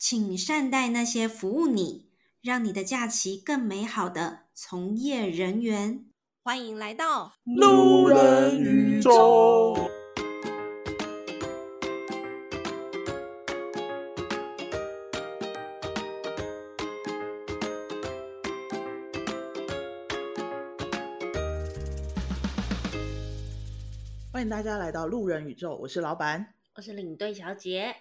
请善待那些服务你、让你的假期更美好的从业人员。欢迎来到路人宇宙。欢迎大家来到路人宇宙，我是老板，我是领队小姐。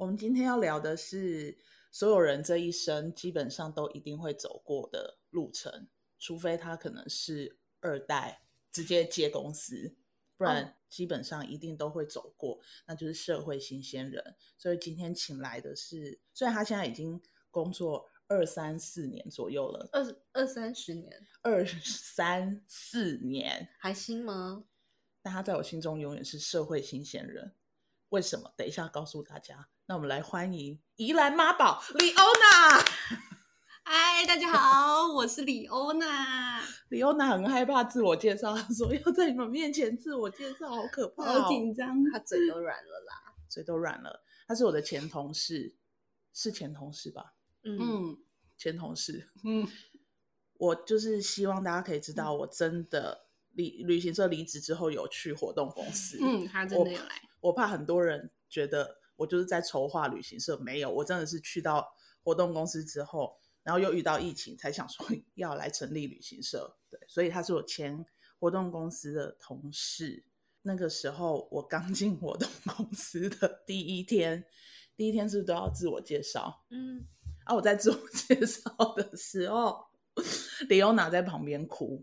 我们今天要聊的是所有人这一生基本上都一定会走过的路程，除非他可能是二代直接接公司，不然基本上一定都会走过，哦、那就是社会新鲜人。所以今天请来的是，虽然他现在已经工作二三四年左右了，二二三十年，二三四年还新吗？但他在我心中永远是社会新鲜人，为什么？等一下告诉大家。那我们来欢迎宜兰妈宝李欧娜。嗨，大家好，我是李欧娜。李欧娜很害怕自我介绍，她说要在你们面前自我介绍，好可怕，好紧张，她嘴都软了啦，嘴都软了。她是我的前同事，是前同事吧？嗯，前同事。嗯，我就是希望大家可以知道，我真的。离旅行社离职之后有去活动公司，嗯，他真的有来。我，我怕很多人觉得我就是在筹划旅行社，没有，我真的是去到活动公司之后，然后又遇到疫情，才想说 要来成立旅行社。对，所以他是我前活动公司的同事。那个时候我刚进活动公司的第一天，第一天是不是都要自我介绍？嗯，啊，我在自我介绍的时候，李欧娜在旁边哭。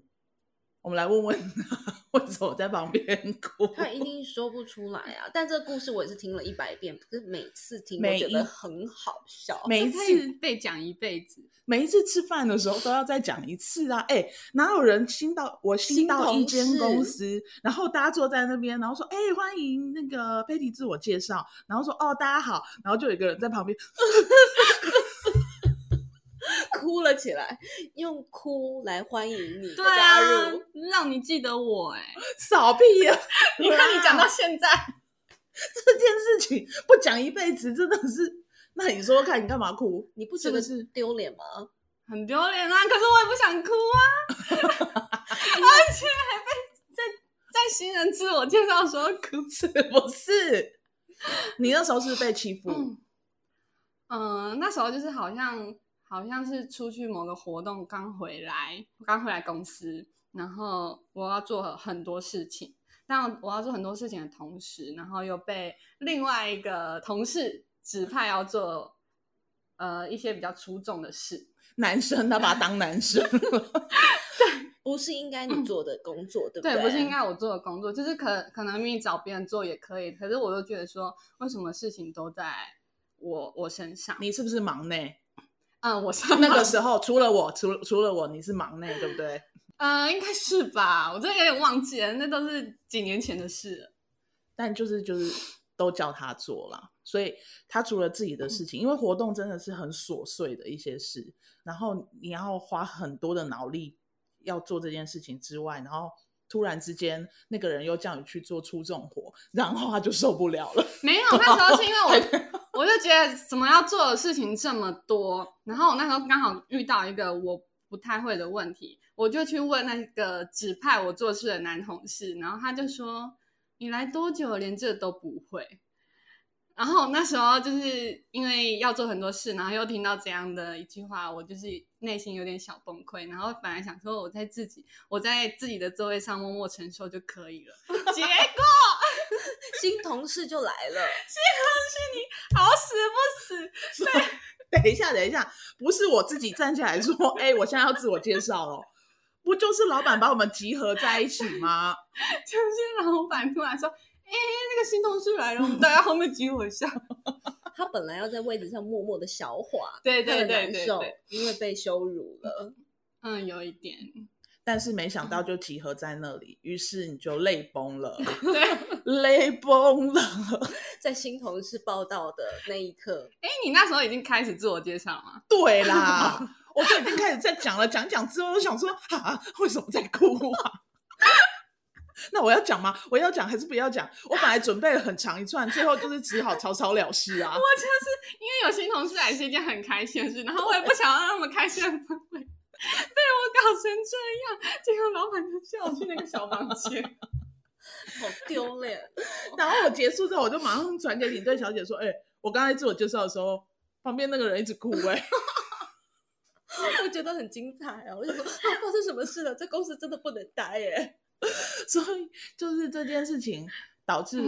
我们来问问他，为什么在旁边哭？他一定说不出来啊！但这个故事我也是听了一百遍，可是每次听都觉得很好笑。每一次被讲一辈子，每一次吃饭的时候都要再讲一次啊！哎，哪有人新到我新到一间公司，然后大家坐在那边，然后说：“哎，欢迎那个 Patty 自我介绍。”然后说：“哦，大家好。”然后就有一个人在旁边。哭了起来，用哭来欢迎你的加入，让你记得我哎，扫屁呀！你看你讲到现在这件事情不讲一辈子，真的是。那你说说看，你干嘛哭？你不觉得是丢脸吗？很丢脸啊！可是我也不想哭啊，而且还被在在新人自我介绍的时候哭，是不是？你那时候是被欺负？嗯，呃，那时候就是好像。好像是出去某个活动刚回来，刚回来公司，然后我要做很多事情，但我要做很多事情的同时，然后又被另外一个同事指派要做呃一些比较出众的事。男生他把他当男生，对，不是应该你做的工作，对不对？对，不是应该我做的工作，就是可可能你找别人做也可以，可是我就觉得说，为什么事情都在我我身上？你是不是忙内？嗯，我是那个时候除了我，除除了我，你是忙内，对不对？嗯，应该是吧，我真的有点忘记了，那都是几年前的事了。但就是就是都叫他做了，所以他除了自己的事情，嗯，因为活动真的是很琐碎的一些事，然后你要花很多的脑力要做这件事情之外，然后突然之间那个人又叫你去做出重活，然后他就受不了了。没有，那时候是因为我。我就觉得怎么要做的事情这么多，然后我那时候刚好遇到一个我不太会的问题，我就去问那个指派我做事的男同事，然后他就说：“你来多久连这都不会？”然后那时候就是因为要做很多事，然后又听到这样的一句话，我就是内心有点小崩溃。然后本来想说我在自己我在自己的座位上默默承受就可以了，结果。新同事就来了，新同事你好死不死！对，等一下，等一下，不是我自己站起来说，哎、欸，我现在要自我介绍了，不就是老板把我们集合在一起吗？就是老板突然说，那个新同事来了，我们大家后面集合一下。他本来要在位置上默默的消化，对对对对对，因为被羞辱了，嗯，有一点。但是没想到就集合在那里，于是你就泪崩了，对，泪崩了。在新同事报道的那一刻，哎，你那时候已经开始自我介绍吗？对啦，我就已经开始在讲了，讲讲之后，我想说啊，为什么在哭啊？那我要讲吗？我要讲还是不要讲？我本来准备了很长一串，最后就是只好草草了事啊。我就是因为有新同事来是一件很开心的事，然后我也不想要让他们开心的氛围被我搞成这样，结果老板就叫我去那个小房间，好丢脸。然后我结束之后，我就马上传给领队小姐说：“哎、欸，我刚才自我介绍的时候，旁边那个人一直哭、欸，哎。”我觉得很精彩啊！我就说，啊，发生什么事了？这公司真的不能待耶。所以就是这件事情导致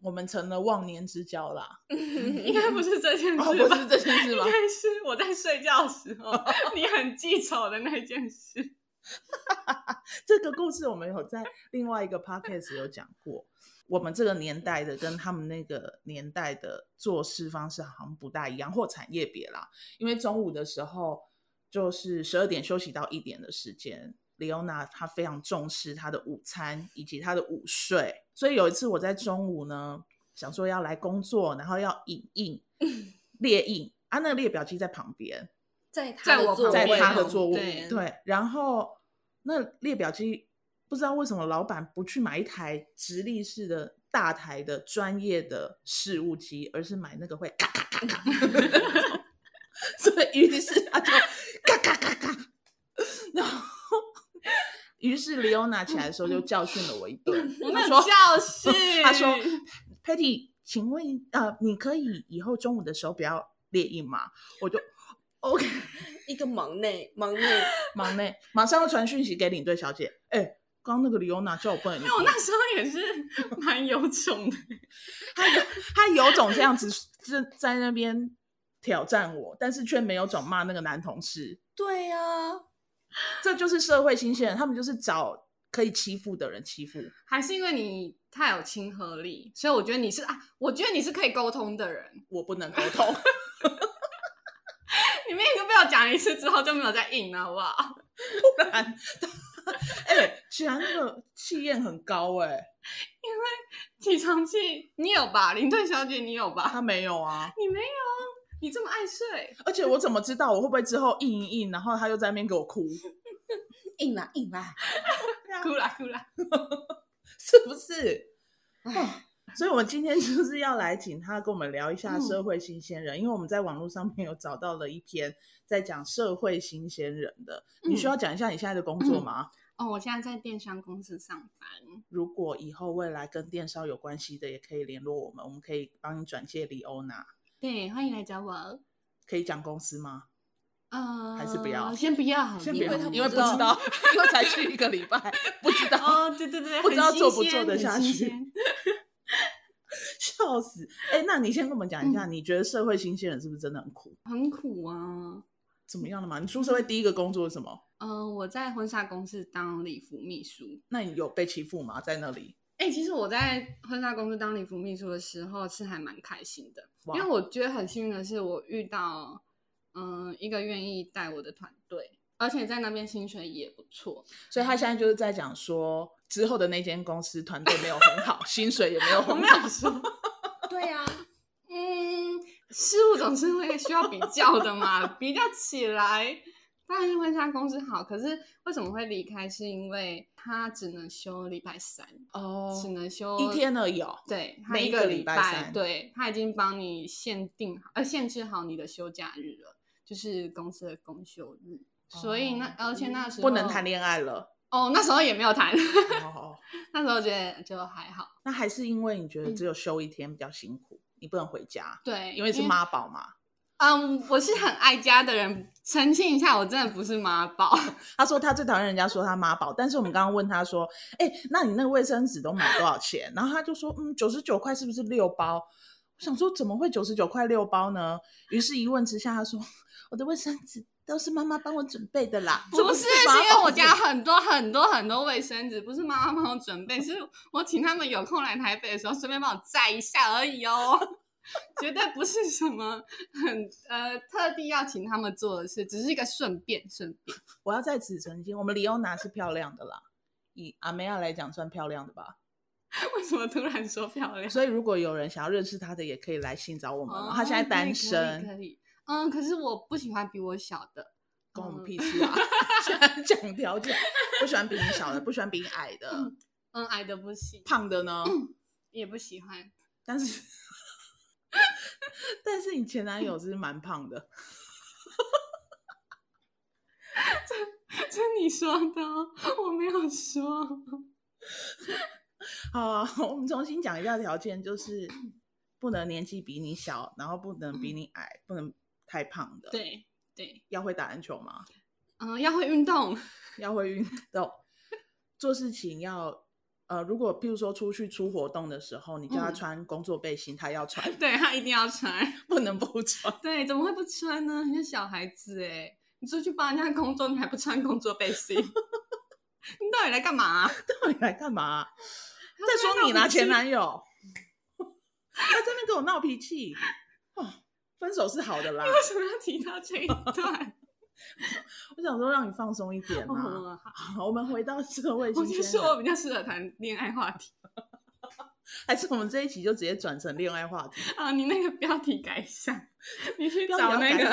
我们成了忘年之交啦。应该不是这件事，哦，不是这件事吗？应该是我在睡觉的时候，你很记仇的那件事。这个故事我们有在另外一个 podcast 有讲过。我们这个年代的跟他们那个年代的做事方式好像不大一样，或产业别啦。因为中午的时候。就是十二点休息到一点的时间，李欧娜她非常重视她的午餐以及她的午睡，所以有一次我在中午呢，想说要来工作，然后要影印 列印啊，那个列表机在旁边，在他的座位，在他的座位，对，对，然后那列表机不知道为什么老板不去买一台直立式的大台的专业的事务机，而是买那个会咔咔咔咔，所以于是他就。咔咔咔咔，然后，于是李欧娜起来的时候就教训了我一顿。我没有教训，他说：“Patty，请问呃，你可以以后中午的时候不要列印吗？”我就 OK，一个忙内忙内忙内，马上要传讯息给领队小姐。哎，刚刚那个李欧娜叫我不能，因为我那时候也是蛮有种的，他有他有种这样子，在在那边。挑战我，但是却没有转骂那个男同事。对呀、啊，这就是社会新鲜人，他们就是找可以欺负的人欺负。还是因为你太有亲和力，所以我觉得你是啊，我觉得你是可以沟通的人。我不能沟通。你们已经被我讲一次之后就没有再硬了，好不好？不然，哎、欸，居然那个气焰很高哎、欸，因为起床气你有吧？林队小姐你有吧？他没有啊，你没有。你这么爱睡，而且我怎么知道我会不会之后硬一硬，然后他又在那边给我哭，硬啦硬啦，哭啦哭啦，是不是？所以，我们今天就是要来请他跟我们聊一下社会新鲜人，嗯、因为我们在网络上面有找到了一篇在讲社会新鲜人的。嗯、你需要讲一下你现在的工作吗？嗯、哦，我现在在电商公司上班。如果以后未来跟电商有关系的，也可以联络我们，我们可以帮你转介李欧娜。对，欢迎来找我。可以讲公司吗？呃，还是不要？先不要，先不要，因为，因为不知道，因为才去一个礼拜，不知道。哦，对对对，不知道做不做得下去。笑死！哎，那你先跟我们讲一下，嗯、你觉得社会新鲜人是不是真的很苦？很苦啊！怎么样了嘛？你出社会第一个工作是什么？嗯、呃，我在婚纱公司当礼服秘书。那你有被欺负吗？在那里？哎、欸，其实我在婚纱公司当礼服秘书的时候是还蛮开心的，因为我觉得很幸运的是，我遇到嗯、呃、一个愿意带我的团队，而且在那边薪水也不错，所以他现在就是在讲说之后的那间公司团队没有很好，薪水也没有很好。我没有说，对呀、啊，嗯，事物总是会需要比较的嘛，比较起来。当然婚纱公司好，可是为什么会离开？是因为他只能休礼拜三哦，只能休一天而已哦。对，每一个礼拜三，对，他已经帮你限定呃限制好你的休假日了，就是公司的公休日。哦、所以那而且那时候不能谈恋爱了哦，那时候也没有谈。哦，那时候觉得就还好。那还是因为你觉得只有休一天比较辛苦，嗯、你不能回家。对，因为是妈宝嘛。嗯，um, 我是很爱家的人。澄清一下，我真的不是妈宝。他说他最讨厌人家说他妈宝，但是我们刚刚问他说，哎、欸，那你那个卫生纸都买多少钱？然后他就说，嗯，九十九块是不是六包？我想说怎么会九十九块六包呢？于是一问之下，他说我的卫生纸都是妈妈帮我准备的啦。不是，是因为我家很多很多很多卫生纸，不是妈妈帮我准备，是我请他们有空来台北的时候顺便帮我载一下而已哦。绝对不是什么很呃特地要请他们做的事，只是一个顺便顺便。我要在此澄清，我们李欧娜是漂亮的啦，以阿梅亚来讲算漂亮的吧？为什么突然说漂亮？所以如果有人想要认识她的，也可以来信找我们。哦、她现在单身可，可以。嗯，可是我不喜欢比我小的，关我们屁事啊！讲条件，不喜欢比你小的，不喜欢比你矮的。嗯嗯，矮的不行。胖的呢？也不喜欢。但是，但是你前男友是蛮胖的。这这你说的，我没有说。好啊，我们重新讲一下条件，就是不能年纪比你小，然后不能比你矮，不能太胖的。对对，要会打篮球吗？嗯，要会运动，要会运动。做事情要呃，如果譬如说出去出活动的时候，你叫他穿工作背心，嗯、他要穿，对他一定要穿，不能不穿。对，怎么会不穿呢？你是小孩子哎，你出去帮人家工作，你还不穿工作背心？你到底来干嘛、啊？到底来干嘛、啊？再说你拿前男友，他在那跟我闹脾气、哦，分手是好的啦。你为什么要提到这一段？我想说让你放松一点嘛、哦。好，我们回到社会新鲜。我就说我比较适合谈恋爱话题，还是我们这一期就直接转成恋爱话题啊？你那个标题改一下，你去找那个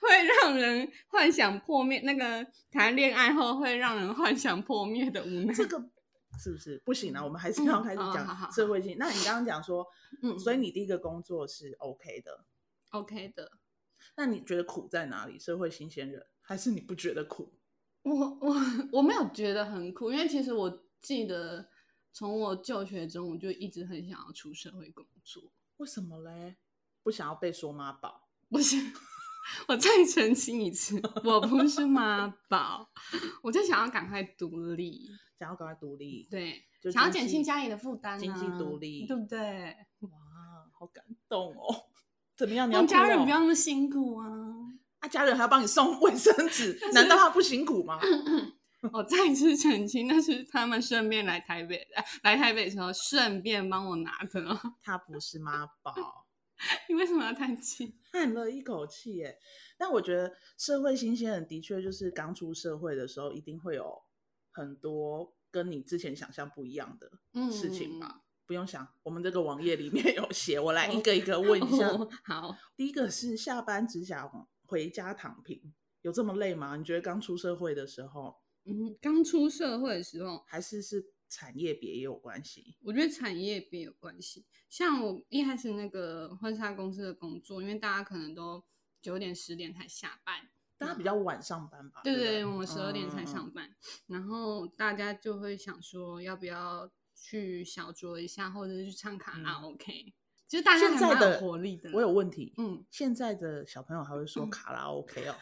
会让人幻想破灭，那个谈恋爱后会让人幻想破灭的无奈。这个是不是不行啊？我们还是要开始讲社会性。嗯、那你刚刚讲说，嗯，所以你第一个工作是 OK 的，OK 的。那你觉得苦在哪里？社会新鲜人，还是你不觉得苦？我我我没有觉得很苦，因为其实我记得从我就学中，我就一直很想要出社会工作。为什么嘞？不想要被说妈宝？不是，我再澄清一次，我不是妈宝，我就想要赶快独立，想要赶快独立，对，想要减轻家里的负担、啊，经济独立，对不对？哇，好感动哦。怎么样？你要家人不要那么辛苦啊！啊，家人还要帮你送卫生纸，难道他不辛苦吗？我再次澄清，那是他们顺便来台北，来台北的时候顺便帮我拿的。他不是妈宝。你为什么要叹气？叹了一口气耶。但我觉得社会新鲜人的确就是刚出社会的时候，一定会有很多跟你之前想象不一样的事情吧。嗯不用想，我们这个网页里面 有写，我来一个一个问一下。哦、好，第一个是下班只想回家躺平，有这么累吗？你觉得刚出社会的时候？嗯，刚出社会的时候，还是是产业别也有关系？我觉得产业别有关系。像我一开始那个婚纱公司的工作，因为大家可能都九点十点才下班，大家比较晚上班吧？对对对，我们十二点才上班，嗯，然后大家就会想说，要不要？去小酌一下，或者是去唱卡拉 OK，嗯、其实大家还蛮有活力的。我有问题，嗯，现在的小朋友还会说卡拉 OK 哦，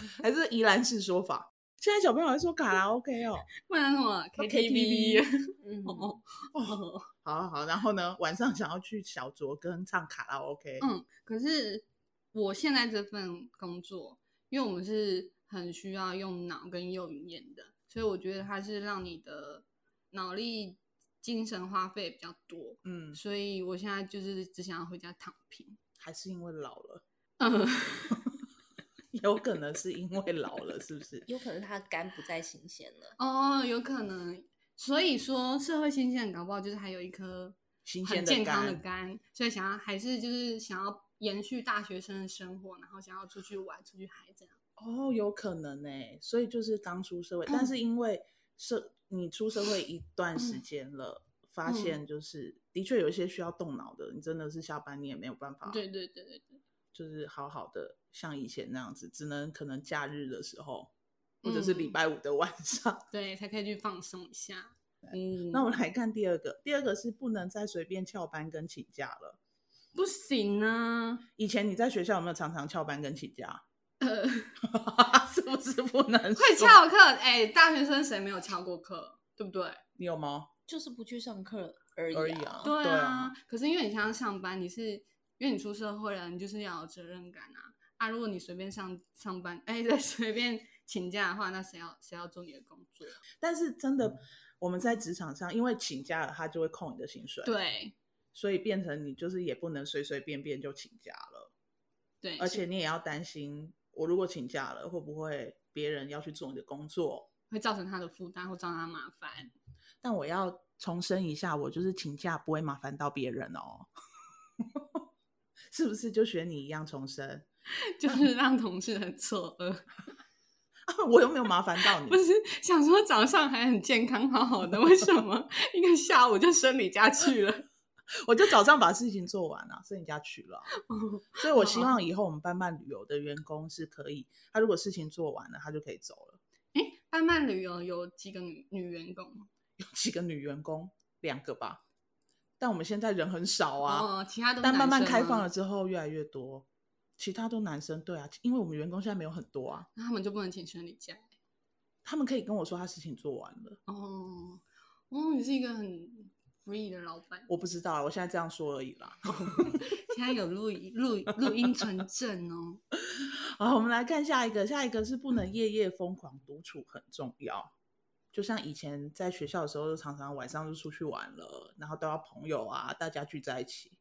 嗯、还是宜兰式说法？现在小朋友还说卡拉 OK 哦，不然什么 KTV？嗯哦哦，好好，然后呢，晚上想要去小酌跟唱卡拉 OK，嗯，可是我现在这份工作，因为我们是很需要用脑跟用语言的，所以我觉得它是让你的。脑力、精神花费比较多，嗯，所以我现在就是只想要回家躺平。还是因为老了？嗯，有可能是因为老了，是不是？有可能他肝不再新鲜了。哦，有可能。所以说，社会新鲜人搞不好就是还有一颗很健康的肝，所以想要还是就是想要延续大学生的生活，然后想要出去玩、出去嗨这样。哦，有可能呢。所以就是刚出社会，嗯、但是因为社。你出社会一段时间了，嗯、发现就是、嗯、的确有一些需要动脑的，你真的是下班你也没有办法。对对对对对，就是好好的像以前那样子，只能可能假日的时候，或者是礼拜五的晚上，嗯、对，才可以去放松一下。嗯，那我们来看第二个，第二个是不能再随便翘班跟请假了。不行啊！以前你在学校有没有常常翘班跟请假？呃，是不是不能会翘课？哎、欸，大学生谁没有翘过课？对不对？你有吗？就是不去上课而已，而已啊。对啊，可是因为你像上班，你是因为你出社会了，你就是要有责任感啊。啊，如果你随便上上班，哎，再随便请假的话，那谁要谁要做你的工作？但是真的，我们在职场上，因为请假了，他就会扣你的薪水。对，所以变成你就是也不能随随便便就请假了。对，而且你也要担心。我如果请假了，会不会别人要去做你的工作，会造成他的负担或造成他麻烦？但我要重申一下，我就是请假不会麻烦到别人哦，是不是？就学你一样重申，就是让同事很错愕。我又没有麻烦到你。不是想说早上还很健康好好的，为什么一个下午就生你家去了？我就早上把事情做完了，生你家去了。所以我希望以后我们伴伴旅游的员工是可以，他如果事情做完了，他就可以走了。诶，伴伴旅游有几个女女员工？有几个女员工？两个吧。但我们现在人很少啊，哦、其他都但慢慢开放了之后越来越多，其他都男生。对啊，因为我们员工现在没有很多啊，那他们就不能请生理假？他们可以跟我说他事情做完了。哦，哦，你是一个很 free 的老板。我不知道，我现在这样说而已啦。现在有录录录音存证哦。好，我们来看下一个，下一个是不能夜夜疯狂独处，很重要。就像以前在学校的时候，就常常晚上就出去玩了，然后都要朋友啊，大家聚在一起。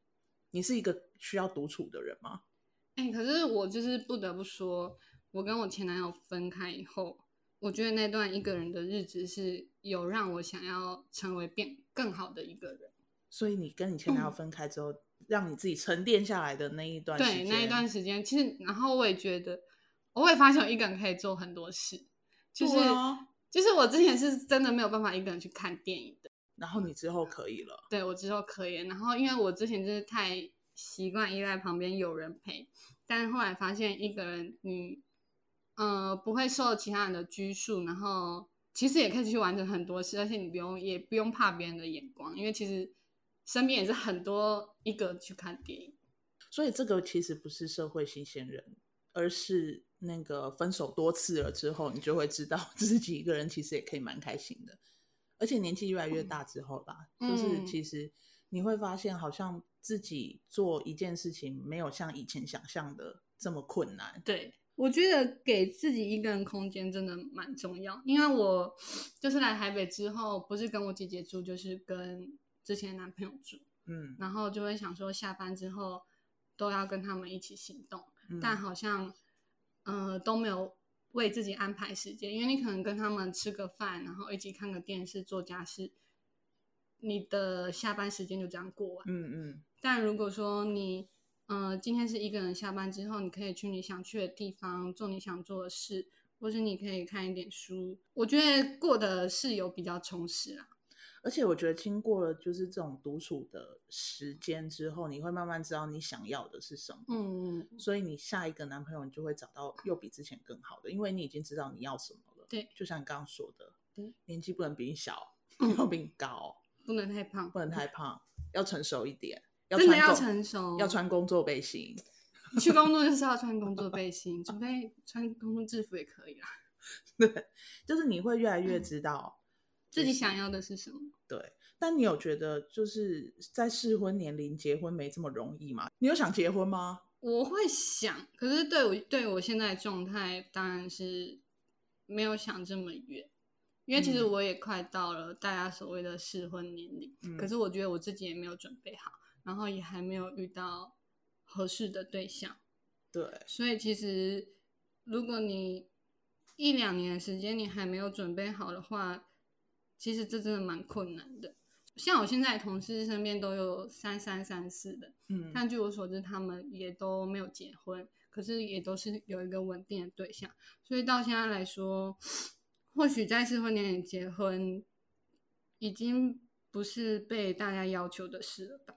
你是一个需要独处的人吗？哎、欸，可是我就是不得不说，我跟我前男友分开以后，我觉得那段一个人的日子是有让我想要成为变更好的一个人。所以你跟你前男友分开之后，嗯、让你自己沉淀下来的那一段时间，对那一段时间，其实然后我也觉得，我也发现我一个人可以做很多事，就是。就是我之前是真的没有办法一个人去看电影的，然后你之后可以了。对，我之后可以，然后因为我之前就是太习惯依赖旁边有人陪，但是后来发现一个人你，呃，不会受其他人的拘束，然后其实也可以去完成很多事，而且你不用也不用怕别人的眼光，因为其实身边也是很多一个人去看电影，所以这个其实不是社会新鲜人，而是。那个分手多次了之后，你就会知道 自己一个人其实也可以蛮开心的，而且年纪越来越大之后吧，嗯、就是其实你会发现，好像自己做一件事情没有像以前想象的这么困难。对，我觉得给自己一个人空间真的蛮重要，因为我就是来台北之后，不是跟我姐姐住，就是跟之前男朋友住，嗯，然后就会想说下班之后都要跟他们一起行动，嗯、但好像。呃，都没有为自己安排时间，因为你可能跟他们吃个饭，然后一起看个电视、做家事，你的下班时间就这样过完。嗯嗯。但如果说你，呃，今天是一个人下班之后，你可以去你想去的地方，做你想做的事，或是你可以看一点书，我觉得过的是有比较充实啊。而且我觉得经过了就是这种独处的时间之后，你会慢慢知道你想要的是什么。嗯嗯。所以你下一个男朋友，你就会找到又比之前更好的，因为你已经知道你要什么了。对，就像你刚刚说的，对，年纪不能比你小，要比你高，不能太胖，不能太胖，要成熟一点，真的要成熟，要穿工作背心。你去工作就是要穿工作背心，除非穿工作制服也可以啦。对，就是你会越来越知道。自己想要的是什么？对，但你有觉得就是在适婚年龄结婚没这么容易吗？你有想结婚吗？我会想，可是对我对我现在的状态，当然是没有想这么远，因为其实我也快到了大家所谓的适婚年龄，嗯，可是我觉得我自己也没有准备好，然后也还没有遇到合适的对象。对，所以其实如果你一两年的时间你还没有准备好的话，其实这真的蛮困难的，像我现在同事身边都有三三三四的，嗯，但据我所知，他们也都没有结婚，可是也都是有一个稳定的对象，所以到现在来说，或许在适婚年龄结婚，已经不是被大家要求的事了吧？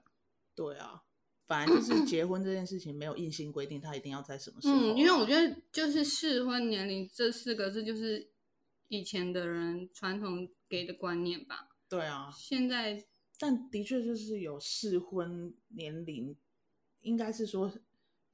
对啊，反正就是结婚这件事情没有硬性规定，他一定要在什么时候啊。嗯，因为我觉得就是适婚年龄这四个字，就是以前的人传统。给的观念吧，对啊，现在但的确就是有适婚年龄，应该是说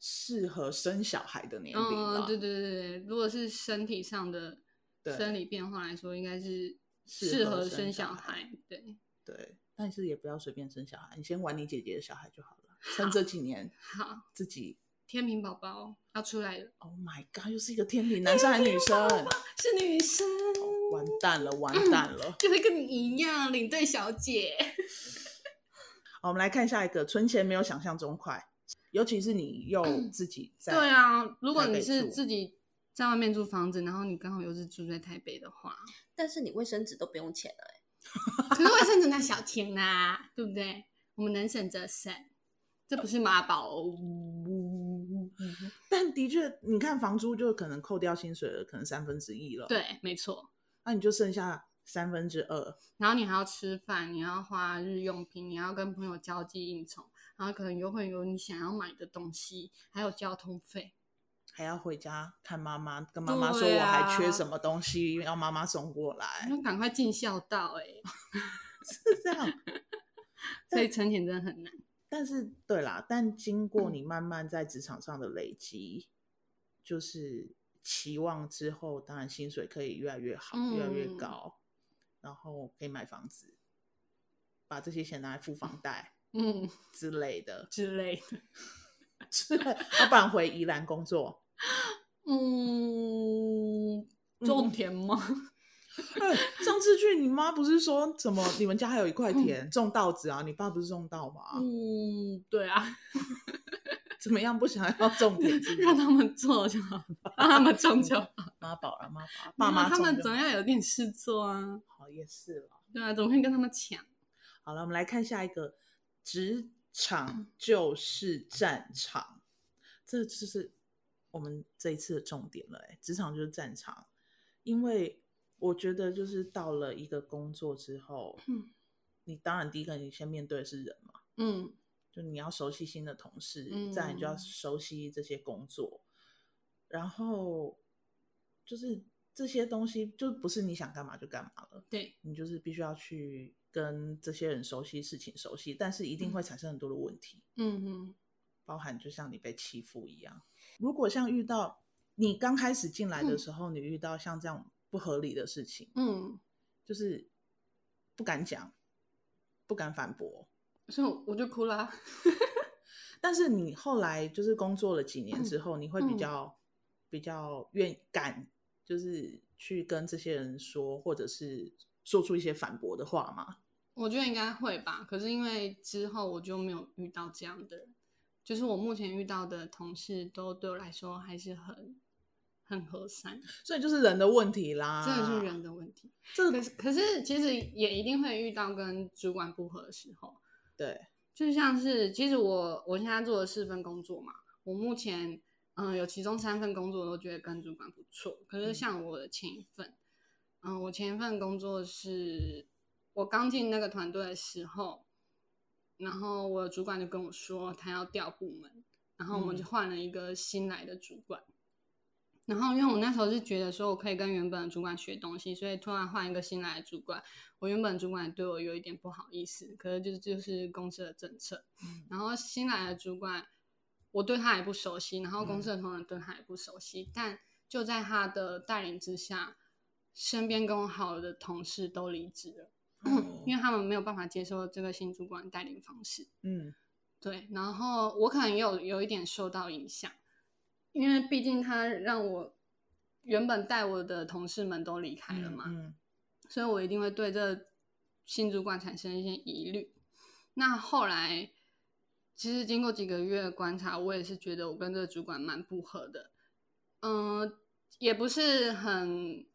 适合生小孩的年龄了。嗯，对对对，如果是身体上的生理变化来说，应该是适合生小孩。对对，但是也不要随便生小孩，你先玩你姐姐的小孩就好了。趁这几年，好自己天平宝宝要出来了。Oh my god，又是一个天平，男生还是女生？是女生。完蛋了，完蛋了，嗯、就会跟你一样，领队小姐。好，我们来看下一个，存钱没有想象中快，尤其是你又自己在、嗯。对啊，如果你是自己在外面租房子，然后你刚好又是住在台北的话，但是你卫生纸都不用钱了、欸，可是卫生纸那小钱啊，对不对？我们能省则省，这不是妈宝。但的确，你看房租就可能扣掉薪水了，可能三分之一了。对，没错。那你就剩下三分之二，然后你还要吃饭，你要花日用品，你要跟朋友交际应酬，然后可能又会有你想要买的东西，还有交通费，还要回家看妈妈，跟妈妈说我还缺什么东西，要妈妈送过来。要赶快尽孝道哎、欸，是这样。所以存钱真的很难。但是对啦，但经过你慢慢在职场上的累积，嗯、就是期望之后，当然薪水可以越来越好，嗯、越来越高，然后可以买房子，把这些钱拿来付房贷，嗯之类的，之类的，之类，要不然回宜兰工作，嗯，种田吗？上次去，你妈不是说怎么？你们家还有一块田种稻子啊？你爸不是种稻吗？嗯，对啊。怎么样？不想要种田，让他们做就好，让他们种就好。妈宝了，妈宝，爸妈他们总要有点事做啊。好，也是了。对啊，总会跟他们抢。好了，我们来看下一个，职场就是战场，这就是我们这一次的重点了。哎，职场就是战场，因为。我觉得就是到了一个工作之后，嗯，你当然第一个你先面对的是人嘛，嗯，就你要熟悉新的同事，嗯，再你就要熟悉这些工作，然后就是这些东西就不是你想干嘛就干嘛了，对，你就是必须要去跟这些人熟悉事情，熟悉，但是一定会产生很多的问题，嗯嗯，包含就像你被欺负一样，如果像遇到你刚开始进来的时候，嗯，你遇到像这样。不合理的事情，嗯，就是不敢讲，不敢反驳，所以我就哭了。但是你后来就是工作了几年之后，嗯、你会比较、嗯、比较愿敢，就是去跟这些人说，或者是说出一些反驳的话吗？我觉得应该会吧。可是因为之后我就没有遇到这样的，就是我目前遇到的同事都对我来说还是很。很和善，所以就是人的问题啦，真的是人的问题。这可是可是其实也一定会遇到跟主管不合的时候。对，就像是其实我我现在做的四份工作嘛，我目前嗯、呃、有其中三份工作都觉得跟主管不错。可是像我的前一份，嗯、呃，我前一份工作是我刚进那个团队的时候，然后我的主管就跟我说他要调部门，然后我们就换了一个新来的主管。嗯然后，因为我那时候是觉得说，我可以跟原本的主管学东西，所以突然换一个新来的主管，我原本主管对我有一点不好意思，可是就是就是公司的政策。嗯。然后新来的主管，我对他也不熟悉，然后公司的同仁对他也不熟悉，嗯。但就在他的带领之下，身边跟我好的同事都离职了，哦，因为他们没有办法接受这个新主管带领方式。嗯，对。然后我可能也有有一点受到影响。因为毕竟他让我原本带我的同事们都离开了嘛，嗯嗯，所以我一定会对这新主管产生一些疑虑。那后来其实经过几个月的观察，我也是觉得我跟这个主管蛮不合的。嗯，也不是很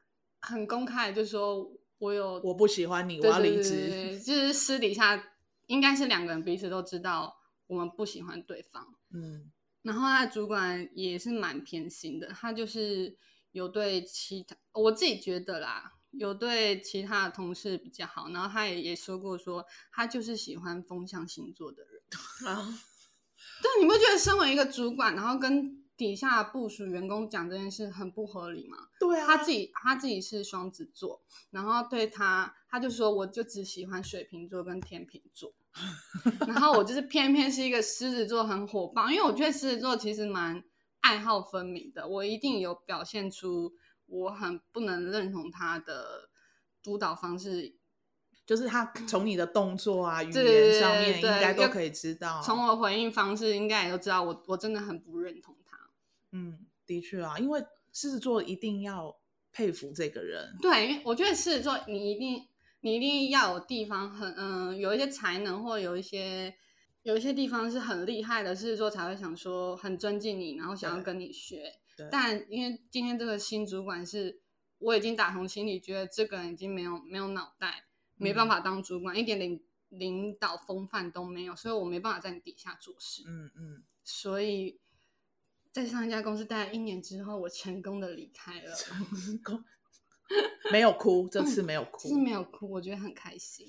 很公开，就是说我有我不喜欢你，我要离职。就是私底下应该是两个人彼此都知道我们不喜欢对方。嗯。然后他的主管也是蛮偏心的，他就是有对其他，我自己觉得啦，有对其他的同事比较好。然后他也也说过说，他就是喜欢风象星座的人。啊，对，你不觉得身为一个主管，然后跟底下部署员工讲这件事很不合理嘛？对啊，他自己他自己是双子座，然后对他，他就说我就只喜欢水瓶座跟天秤座。然后我就是偏偏是一个狮子座，很火爆，因为我觉得狮子座其实蛮爱好分明的。我一定有表现出我很不能认同他的督导方式，就是他 从你的动作啊、语言上面应该都可以知道，从我回应方式应该也都知道我我真的很不认同他。嗯，的确啊，因为狮子座一定要佩服这个人。对，因为我觉得狮子座你一定。你一定要有地方很嗯，有一些才能，或有一些有一些地方是很厉害的，狮子座才会想说很尊敬你，然后想要跟你学。但因为今天这个新主管是，我已经打从心里觉得这个人已经没有没有脑袋，没办法当主管，嗯、一点领领导风范都没有，所以我没办法在你底下做事。嗯嗯。所以在上一家公司待了一年之后，我成功的离开了。成功，没有哭，这次没有哭，是没有哭，我觉得很开心。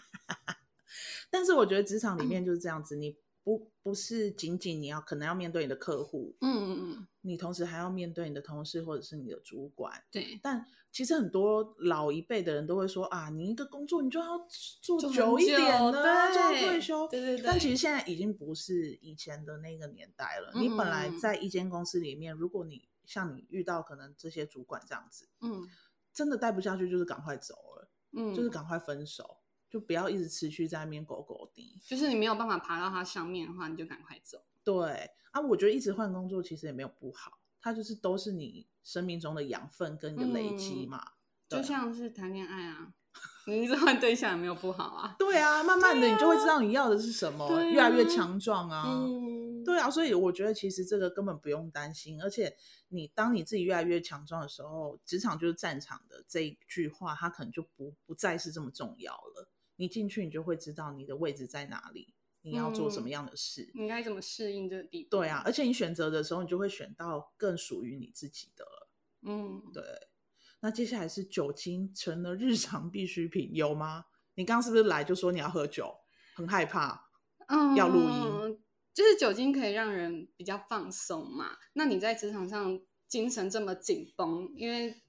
但是我觉得职场里面就是这样子，你。不不是仅仅你要可能要面对你的客户，嗯嗯嗯，你同时还要面对你的同事或者是你的主管，对。但其实很多老一辈的人都会说啊，你一个工作你就要做久一点的，就要退休，对对对。但其实现在已经不是以前的那个年代了。嗯、你本来在一间公司里面，如果你像你遇到可能这些主管这样子，嗯，真的待不下去，就是赶快走了，嗯，就是赶快分手。就不要一直持续在那边狗狗的，就是你没有办法爬到他上面的话，你就赶快走。对啊，我觉得一直换工作其实也没有不好，它就是都是你生命中的养分跟你的累积嘛。就像是谈恋爱啊，你一直换对象也没有不好啊。对啊，慢慢的你就会知道你要的是什么，啊、越来越强壮啊。嗯，对啊，所以我觉得其实这个根本不用担心，而且你当你自己越来越强壮的时候，职场就是战场的这一句话，它可能就不不再是这么重要了。你进去，你就会知道你的位置在哪里，你要做什么样的事，你该怎么适应这个地方。对啊，而且你选择的时候，你就会选到更属于你自己的。嗯，对。那接下来是酒精成了日常必需品，有吗？你刚刚是不是来就说你要喝酒，很害怕？嗯，要录音，就是酒精可以让人比较放松嘛。那你在职场上精神这么紧绷，因为。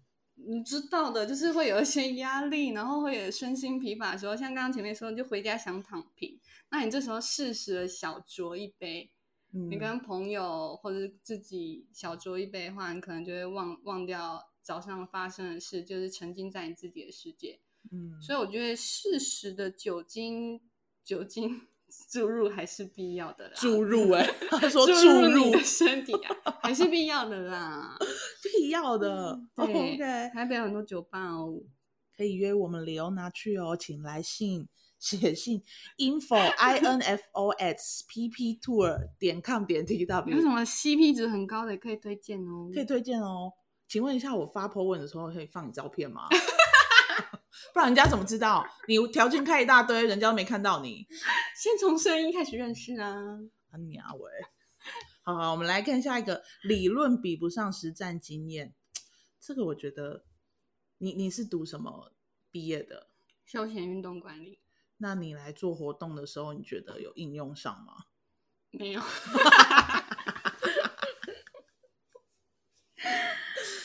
你知道的，就是会有一些压力，然后会有身心疲乏的时候，像刚刚前面说，就回家想躺平。那你这时候适时的小酌一杯，嗯，你跟朋友或者自己小酌一杯的话，你可能就会忘忘掉早上发生的事，就是沉浸在你自己的世界。嗯，所以我觉得适时的酒精酒精。注入还是必要的啦。注入哎、欸，他说 注入你的身体啊，还是必要的啦，必要的。对，OK，台北有很多酒吧哦，可以约我们李欧拿去哦，请来信写信 info i n f o s p p tour 点 com 点 t w。有什么 CP 值很高的也可以推荐哦，可以推荐哦。请问一下，我发 po 文的时候可以放你照片吗？不然人家怎么知道你条件开一大堆，人家都没看到你？先从声音开始认识啊！啊你啊喂！好好，我们来看下一个，理论比不上实战经验。这个我觉得，你你是读什么毕业的？休闲运动管理。那你来做活动的时候，你觉得有应用上吗？没有。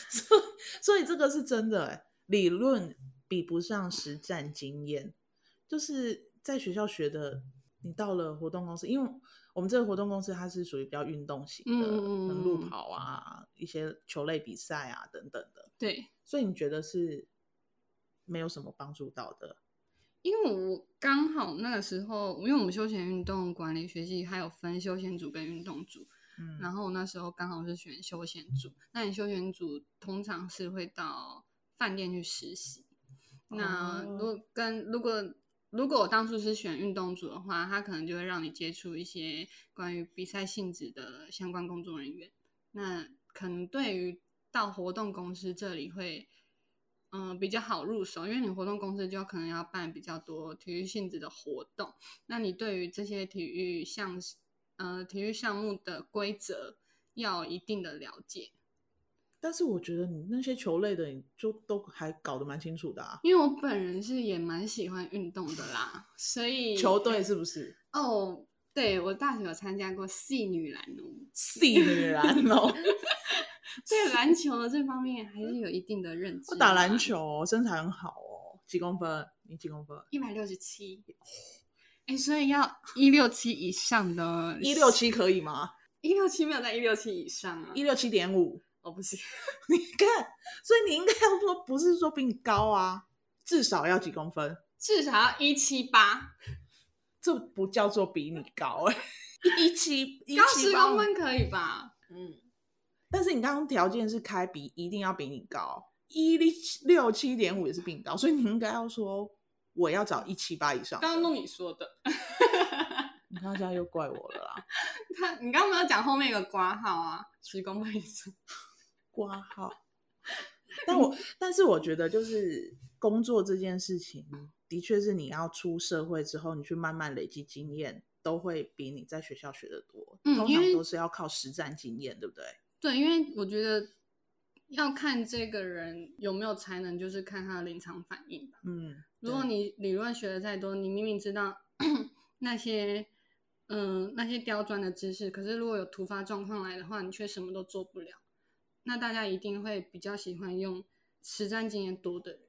所以所以这个是真的哎，理论。比不上实战经验，就是在学校学的。你到了活动公司，因为我们这个活动公司它是属于比较运动型的，嗯，路跑啊，一些球类比赛啊等等的。对，所以你觉得是没有什么帮助到的？因为我刚好那个时候，因为我们休闲运动管理学系还有分休闲组跟运动组，嗯，然后我那时候刚好是选休闲组。那你休闲组通常是会到饭店去实习。那如果跟如果如果我当初是选运动组的话，他可能就会让你接触一些关于比赛性质的相关工作人员。那可能对于到活动公司这里会，嗯、比较好入手，因为你活动公司就可能要办比较多体育性质的活动。那你对于这些体育项，呃，体育项目的规则要有一定的了解。但是我觉得你那些球类的，你就都还搞得蛮清楚的啊。因为我本人是也蛮喜欢运动的啦，所以球队是不是？哦，对，我大学有参加过系女篮哦，系女篮哦，对篮球的这方面还是有一定的认知。我打篮球，身材很好哦，几公分？你几公分？一百六十七。哎，所以要一六七以上的，一六七可以吗？一六七没有在一六七以上啊，一六七点五。哦，不行，你看，所以你应该要说，不是说比你高啊，至少要几公分？至少要一七八，这不叫做比你高哎，一七高十公分可以吧？嗯，但是你刚刚条件是开比，一定要比你高，一六七点五也是比你高，所以你应该要说我要找一七八以上。刚刚弄你说的，你看现在又怪我了啦。他，你刚刚没有讲后面有个括号啊，十公分以上。挂号，但我但是我觉得就是工作这件事情，的确是你要出社会之后，你去慢慢累积经验，都会比你在学校学的多。嗯，通常都是要靠实战经验，对不对？对，因为我觉得要看这个人有没有才能，就是看他的临场反应吧。嗯，如果你理论学的再多，你明明知道 那些嗯、呃、那些刁钻的知识，可是如果有突发状况来的话，你却什么都做不了，那大家一定会比较喜欢用实战经验多的人。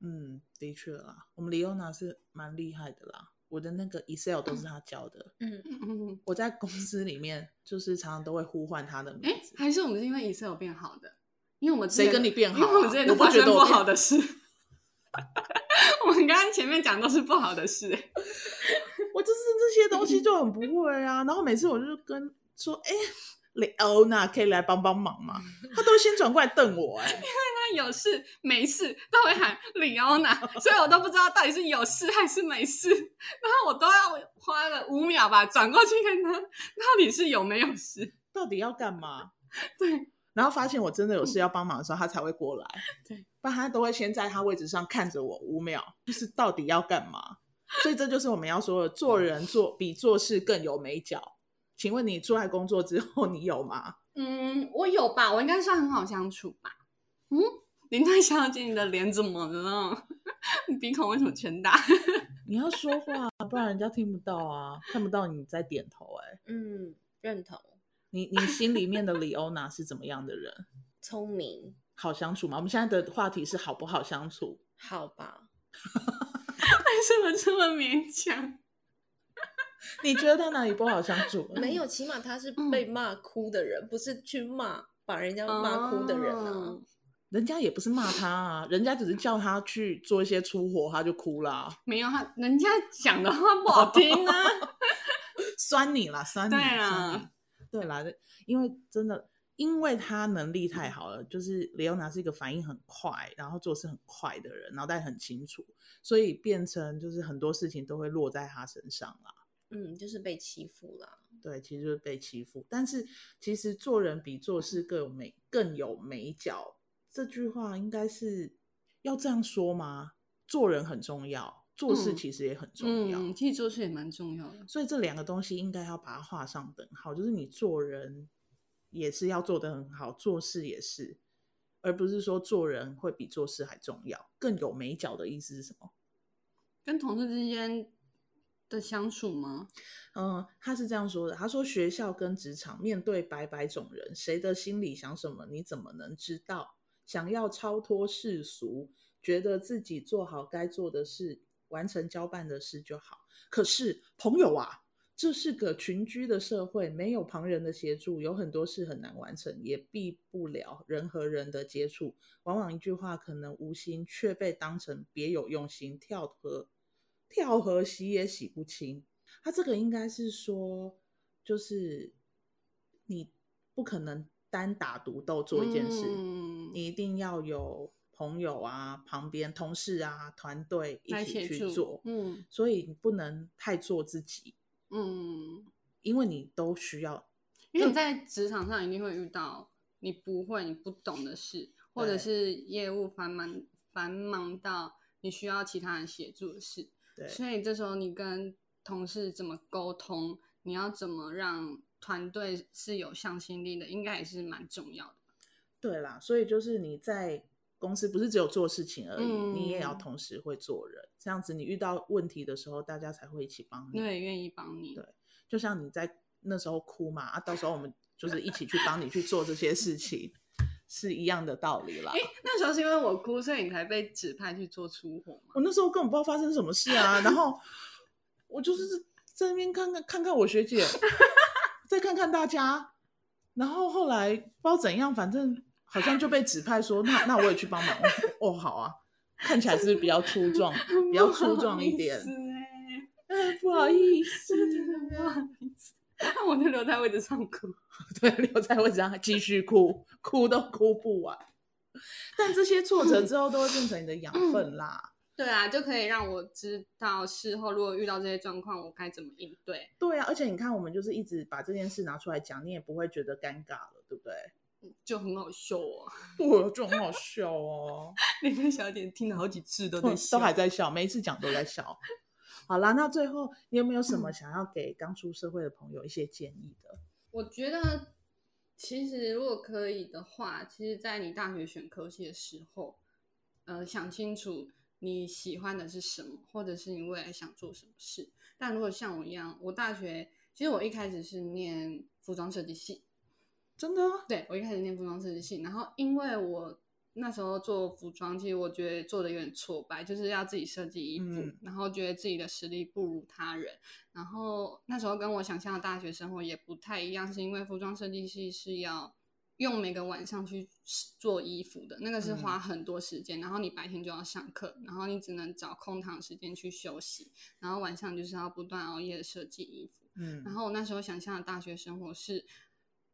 嗯，的确啦，我们李欧娜是蛮厉害的啦。我的那个 Excel 都是他教的。嗯嗯嗯，我在公司里面就是常常都会呼唤他的名字。还是我们是因为 Excel 变好的？因为我们谁跟你变好、啊？因为我们之前都发生不好的事。我，我们刚刚前面讲都是不好的事。我就是这些东西就很不会啊。然后每次我就跟说，哎、欧娜可以来帮帮忙吗？他都会先转过来瞪我、欸，哎。有事没事都会喊李欧娜，所以我都不知道到底是有事还是没事，然后我都要花了五秒吧转过去看他到底是有没有事，到底要干嘛？对，然后发现我真的有事要帮忙的时候，他才会过来。对，不然他都会先在他位置上看着我五秒，就是到底要干嘛？所以这就是我们要说的，做人做比做事更有美角。请问你出来工作之后，你有吗？嗯，我有吧，我应该算很好相处吧。嗯，林黛小姐，你的脸怎么了？你鼻孔为什么全大？你要说话，不然人家听不到啊，看不到你在点头、欸。哎，嗯，认同。你你心里面的李欧娜是怎么样的人？聪明，好相处吗？我们现在的话题是好不好相处？好吧。为什么这么勉强？你觉得他哪里不好相处？没有，起码他是被骂哭的人，嗯、不是去骂把人家骂哭的人啊。哦人家也不是骂他啊，人家只是叫他去做一些粗活，他就哭啦。没有他，人家讲的话不好听啊，酸你啦，酸你，对啊，酸你，对啦，因为真的，因为他能力太好了，就是李欧娜是一个反应很快，然后做事很快的人，脑袋很清楚，所以变成就是很多事情都会落在他身上啦。嗯，就是被欺负了。对，其实就是被欺负，但是其实做人比做事更有美，更有美角。这句话应该是要这样说吗？做人很重要，做事其实也很重要。嗯，其实做事也蛮重要的。所以这两个东西应该要把它画上等号，就是你做人也是要做得很好，做事也是，而不是说做人会比做事还重要，更有美角的意思是什么？跟同事之间的相处吗？嗯，他是这样说的。他说学校跟职场面对百百种人，谁的心里想什么，你怎么能知道？想要超脱世俗，觉得自己做好该做的事，完成交办的事就好。可是朋友啊，这是个群居的社会，没有旁人的协助，有很多事很难完成，也避不了人和人的接触。往往一句话可能无心，却被当成别有用心，跳河跳河洗也洗不清。他这个应该是说，就是你不可能。单打独斗做一件事，嗯，你一定要有朋友啊、旁边同事啊、团队一起去做。嗯，所以你不能太做自己。嗯，因为你都需要，因为你在职场上一定会遇到你不会、你不懂的事，或者是业务繁忙繁忙到你需要其他人协助的事。对，所以这时候你跟同事怎么沟通？你要怎么让？团队是有向心力的，应该也是蛮重要的。对啦，所以就是你在公司不是只有做事情而已，嗯、你也要同时会做人，这样子你遇到问题的时候，大家才会一起帮你，对，愿意帮你。对，就像你在那时候哭嘛，啊，到时候我们就是一起去帮你去做这些事情，是一样的道理啦。哎，那时候是因为我哭，所以你才被指派去做粗活吗？我那时候根本不知道发生什么事啊，然后我就是在那边看看看看我学姐。再看看大家，然后后来不知道怎样，反正好像就被指派说，那那我也去帮忙。哦，好啊，看起来是比较粗壮，比较粗壮一点。哎，不好意思，不好意思，那 我就留在位置上哭。对，留在位置上继续哭，哭都哭不完。但这些挫折之后都会变成你的养分啦。对啊，就可以让我知道事后如果遇到这些状况，我该怎么应对。对啊，而且你看，我们就是一直把这件事拿出来讲，你也不会觉得尴尬了，对不对？就很好笑啊，我就很好笑哦。那个小姐听了好几次都在笑，都还在笑，每一次讲都在笑。好啦，那最后你有没有什么想要给刚出社会的朋友一些建议的？我觉得其实如果可以的话，其实，在你大学选科系的时候，呃，想清楚你喜欢的是什么，或者是你未来想做什么事。但如果像我一样，我大学其实我一开始是念服装设计系。真的？对，我一开始念服装设计系，然后因为我那时候做服装，其实我觉得做的有点挫败，就是要自己设计衣服，嗯，然后觉得自己的实力不如他人，然后那时候跟我想象的大学生活也不太一样，是因为服装设计系是要用每个晚上去做衣服的，那个是花很多时间，嗯，然后你白天就要上课，然后你只能找空堂时间去休息，然后晚上就是要不断熬夜的设计衣服，嗯，然后我那时候想象的大学生活是。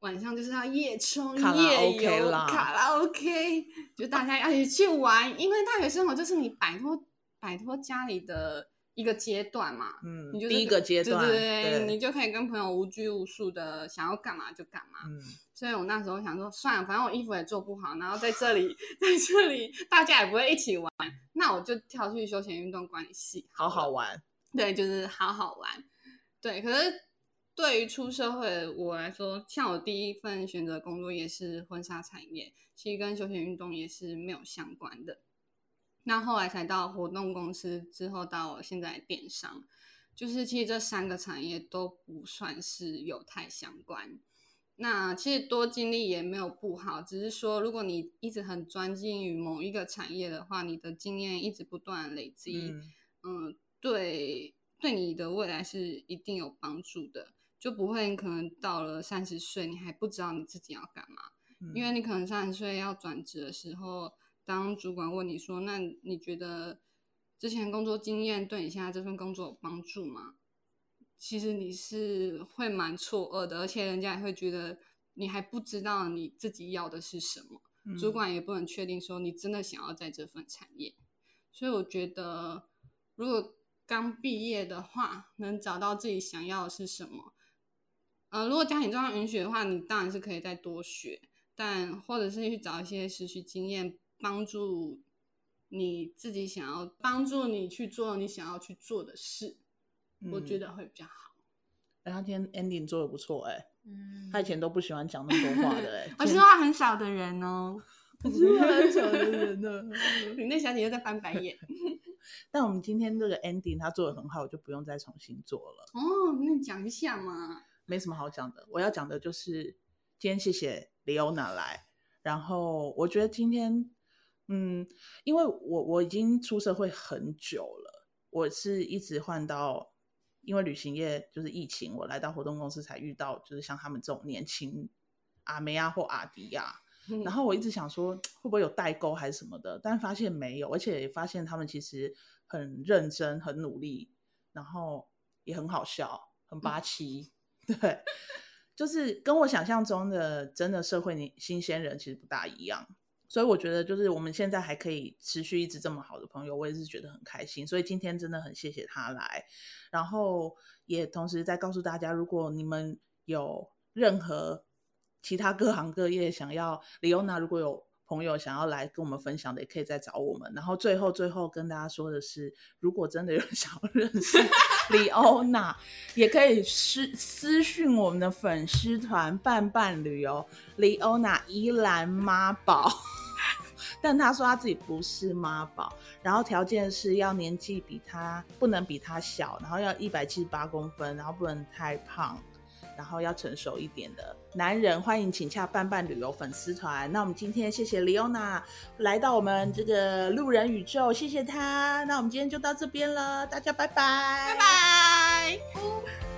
晚上就是要夜冲夜游，卡拉 OK，就大家要一起去玩，因为大学生活就是你摆脱摆脱家里的一个阶段嘛，嗯，你就是第一个阶段，对对对，你就可以跟朋友无拘无束的想要干嘛就干嘛，嗯，所以我那时候想说，算了，反正我衣服也做不好，然后在这里 在这里大家也不会一起玩，那我就跳去休闲运动管理系，好好玩，对，就是好好玩，对，可是。对于出社会的我来说，像我第一份选择工作也是婚纱产业，其实跟休闲运动也是没有相关的。那后来才到活动公司，之后到现在电商，就是其实这三个产业都不算是有太相关。那其实多经历也没有不好，只是说如果你一直很专精于某一个产业的话，你的经验一直不断累积，嗯，嗯，对，对你的未来是一定有帮助的。就不会，你可能到了三十岁，你还不知道你自己要干嘛，嗯，因为你可能三十岁要转职的时候，当主管问你说：“那你觉得之前工作经验对你现在这份工作有帮助吗？”其实你是会蛮错愕的，而且人家也会觉得你还不知道你自己要的是什么，嗯，主管也不能确定说你真的想要在这份产业。所以我觉得，如果刚毕业的话，能找到自己想要的是什么。呃，如果家庭状况允许的话，你当然是可以再多学，但或者是去找一些实习经验，帮助你自己想要帮助你去做你想要去做的事，嗯、我觉得会比较好。哎，他今天 ending 做的不错，哎，嗯，他以前都不喜欢讲那么多话的，哎，我是话很少的人哦，我是话很少的人呢，你那小姐又在翻白眼。但我们今天这个 ending 他做的很好，我就不用再重新做了。哦，那你讲一下嘛。没什么好讲的，我要讲的就是今天谢谢 Leona 来，然后我觉得今天，嗯，因为我我已经出社会很久了，我是一直换到，因为旅行业就是疫情，我来到活动公司才遇到，就是像他们这种年轻阿梅亚或阿迪亚，然后我一直想说会不会有代沟还是什么的，但发现没有，而且也发现他们其实很认真、很努力，然后也很好笑、很八七。对，就是跟我想象中的真的社会新鲜人其实不大一样，所以我觉得就是我们现在还可以持续一直这么好的朋友，我也是觉得很开心。所以今天真的很谢谢他来，然后也同时再告诉大家，如果你们有任何其他各行各业想要 Leona，如果有。朋友想要来跟我们分享的，也可以再找我们。然后最后最后跟大家说的是，如果真的有人 想要认识 Leona，也可以私私讯我们的粉丝团“伴伴旅游 ”Leona 宜兰妈宝。但他说他自己不是妈宝，然后条件是要年纪比他不能比他小，然后要一百七十八公分，然后不能太胖。然后要成熟一点的男人，欢迎请洽伴伴旅游粉丝团。那我们今天谢谢 Leona 来到我们这个路人宇宙，谢谢她。那我们今天就到这边了，大家拜拜，拜拜。